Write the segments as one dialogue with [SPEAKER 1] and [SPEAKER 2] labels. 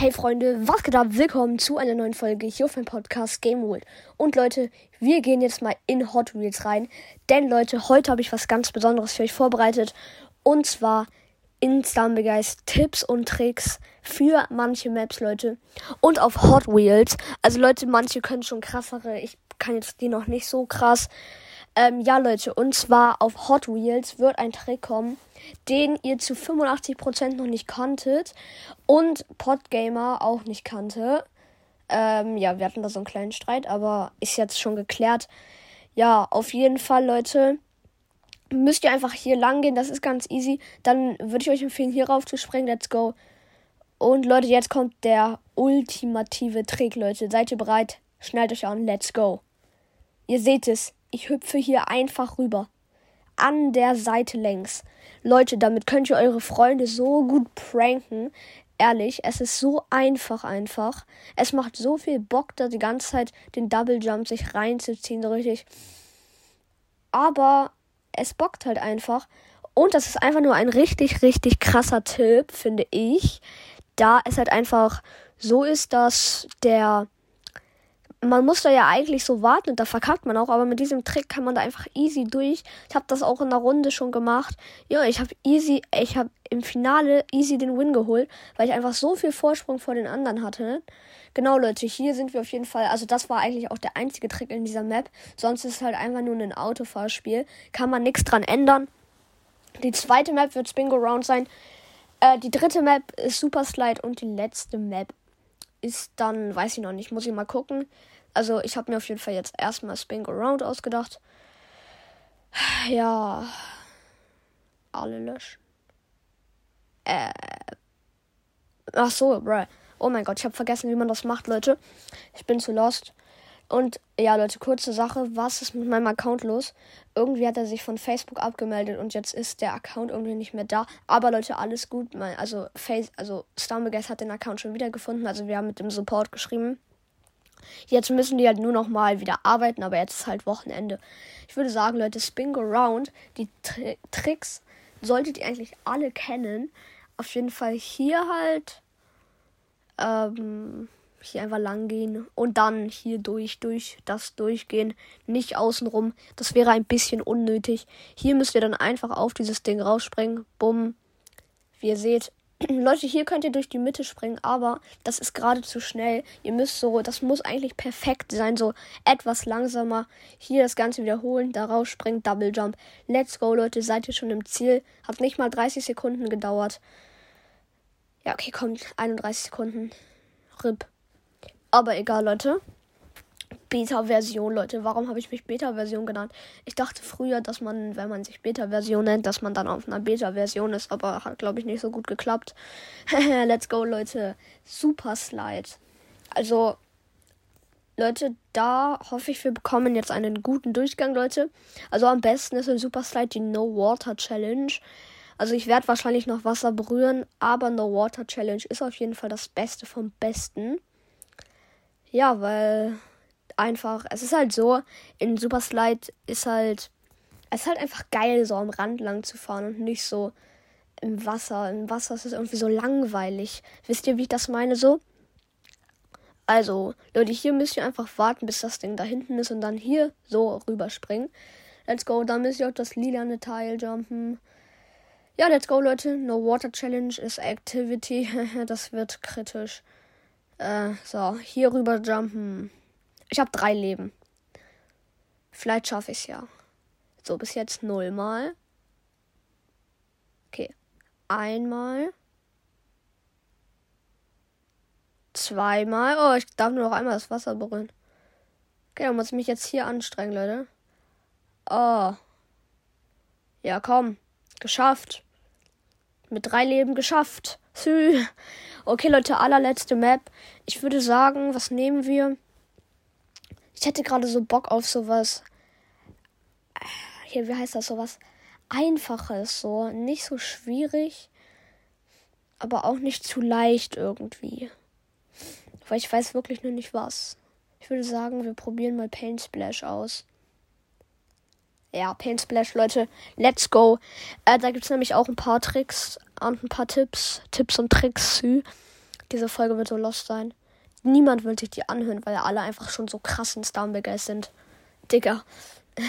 [SPEAKER 1] Hey Freunde, was geht ab? Willkommen zu einer neuen Folge hier auf meinem Podcast Game World. Und Leute, wir gehen jetzt mal in Hot Wheels rein. Denn Leute, heute habe ich was ganz Besonderes für euch vorbereitet. Und zwar in Stambegeist Tipps und Tricks für manche Maps, Leute. Und auf Hot Wheels. Also Leute, manche können schon krassere. Ich kann jetzt die noch nicht so krass. Ähm, ja, Leute, und zwar auf Hot Wheels wird ein Trick kommen, den ihr zu 85% noch nicht kanntet und Podgamer auch nicht kannte. Ähm, ja, wir hatten da so einen kleinen Streit, aber ist jetzt schon geklärt. Ja, auf jeden Fall, Leute, müsst ihr einfach hier lang gehen. Das ist ganz easy. Dann würde ich euch empfehlen, hier rauf zu springen. Let's go. Und Leute, jetzt kommt der ultimative Trick, Leute. Seid ihr bereit? Schnallt euch an. Let's go. Ihr seht es. Ich hüpfe hier einfach rüber. An der Seite längs. Leute, damit könnt ihr eure Freunde so gut pranken. Ehrlich, es ist so einfach einfach. Es macht so viel Bock, da die ganze Zeit den Double Jump sich reinzuziehen, so richtig. Aber es bockt halt einfach. Und das ist einfach nur ein richtig, richtig krasser Tipp, finde ich. Da es halt einfach so ist, dass der man muss da ja eigentlich so warten und da verkackt man auch, aber mit diesem Trick kann man da einfach easy durch. Ich habe das auch in der Runde schon gemacht. Ja, ich habe easy, ich habe im Finale easy den Win geholt, weil ich einfach so viel Vorsprung vor den anderen hatte. Genau, Leute, hier sind wir auf jeden Fall. Also, das war eigentlich auch der einzige Trick in dieser Map. Sonst ist es halt einfach nur ein Autofahrspiel. Kann man nichts dran ändern. Die zweite Map wird Spingo Round sein. Äh, die dritte Map ist Super Slide und die letzte Map ist dann, weiß ich noch nicht, muss ich mal gucken. Also ich habe mir auf jeden Fall jetzt erstmal Spin Go Round ausgedacht. Ja. Alle löschen. Äh. Ach so, bruh. Oh mein Gott, ich habe vergessen, wie man das macht, Leute. Ich bin zu lost. Und ja, Leute, kurze Sache. Was ist mit meinem Account los? Irgendwie hat er sich von Facebook abgemeldet und jetzt ist der Account irgendwie nicht mehr da. Aber Leute, alles gut. Also, Face, also Starmegas hat den Account schon wieder gefunden. Also, wir haben mit dem Support geschrieben. Jetzt müssen die halt nur noch mal wieder arbeiten, aber jetzt ist halt Wochenende. Ich würde sagen, Leute, Spingo Round, die Tri Tricks solltet ihr eigentlich alle kennen. Auf jeden Fall hier halt. Ähm hier einfach lang gehen und dann hier durch, durch das durchgehen, nicht außenrum. Das wäre ein bisschen unnötig. Hier müsst ihr dann einfach auf dieses Ding rausspringen. Bumm. Wie ihr seht. Leute, hier könnt ihr durch die Mitte springen, aber das ist gerade zu schnell. Ihr müsst so, das muss eigentlich perfekt sein, so etwas langsamer. Hier das Ganze wiederholen, da rausspringen, Double Jump. Let's go, Leute, seid ihr schon im Ziel. Hat nicht mal 30 Sekunden gedauert. Ja, okay, kommt, 31 Sekunden. RIP. Aber egal, Leute. Beta-Version, Leute. Warum habe ich mich Beta-Version genannt? Ich dachte früher, dass man, wenn man sich Beta-Version nennt, dass man dann auf einer Beta-Version ist, aber hat, glaube ich, nicht so gut geklappt. Let's go, Leute. Super Slide. Also, Leute, da hoffe ich, wir bekommen jetzt einen guten Durchgang, Leute. Also am besten ist in Super Slide die No Water Challenge. Also ich werde wahrscheinlich noch Wasser berühren, aber No Water Challenge ist auf jeden Fall das Beste vom Besten. Ja, weil einfach, es ist halt so, in Super Slide ist halt, es ist halt einfach geil, so am Rand lang zu fahren und nicht so im Wasser. Im Wasser ist es irgendwie so langweilig. Wisst ihr, wie ich das meine so? Also, Leute, hier müsst ihr einfach warten, bis das Ding da hinten ist und dann hier so rüberspringen. Let's go, dann müsst ihr auf das lilane Teil jumpen. Ja, let's go, Leute. No Water Challenge ist Activity. das wird kritisch. Äh, so, hier rüber jumpen. Ich habe drei Leben. Vielleicht schaffe ich es ja. So, bis jetzt nullmal. Okay. Einmal. Zweimal. Oh, ich darf nur noch einmal das Wasser berühren. Okay, dann muss ich mich jetzt hier anstrengen, Leute. Oh. Ja, komm. Geschafft. Mit drei Leben geschafft. Sü. Okay, Leute, allerletzte Map. Ich würde sagen, was nehmen wir? Ich hätte gerade so Bock auf sowas. Hier, wie heißt das? Sowas Einfaches, so. Nicht so schwierig, aber auch nicht zu leicht irgendwie. Weil ich weiß wirklich nur nicht was. Ich würde sagen, wir probieren mal Paint Splash aus. Ja, Paint Splash, Leute, let's go. Äh, da gibt es nämlich auch ein paar Tricks und ein paar Tipps, Tipps und Tricks zu. Diese Folge wird so lost sein. Niemand will sich die anhören, weil alle einfach schon so krassen Starnbegeist sind. Digga.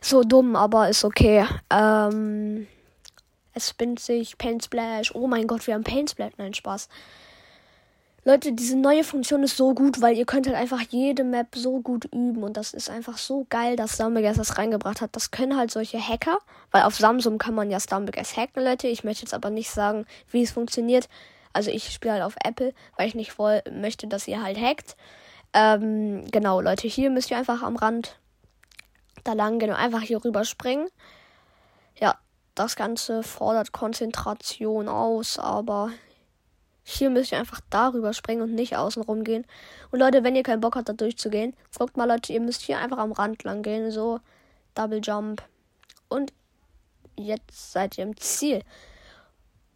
[SPEAKER 1] so dumm, aber ist okay. Ähm, es spinnt sich. Paint Splash. Oh mein Gott, wir haben Paint Splash. Nein, Spaß. Leute, diese neue Funktion ist so gut, weil ihr könnt halt einfach jede Map so gut üben und das ist einfach so geil, dass Stumbegas das reingebracht hat. Das können halt solche Hacker, weil auf Samsung kann man ja Stumbegas hacken, Leute. Ich möchte jetzt aber nicht sagen, wie es funktioniert. Also ich spiele halt auf Apple, weil ich nicht voll möchte, dass ihr halt hackt. Ähm, genau, Leute, hier müsst ihr einfach am Rand da lang und einfach hier rüber springen. Ja, das Ganze fordert Konzentration aus, aber hier müsst ihr einfach darüber springen und nicht außen rum gehen. Und Leute, wenn ihr keinen Bock habt, da durchzugehen, guckt mal, Leute, ihr müsst hier einfach am Rand lang gehen. So, Double Jump. Und jetzt seid ihr im Ziel.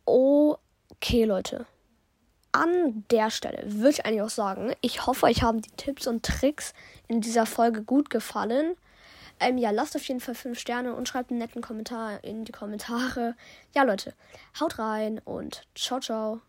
[SPEAKER 1] Okay, Leute. An der Stelle würde ich eigentlich auch sagen, ich hoffe, euch haben die Tipps und Tricks in dieser Folge gut gefallen. Ähm, ja, lasst auf jeden Fall 5 Sterne und schreibt einen netten Kommentar in die Kommentare. Ja, Leute, haut rein und ciao, ciao.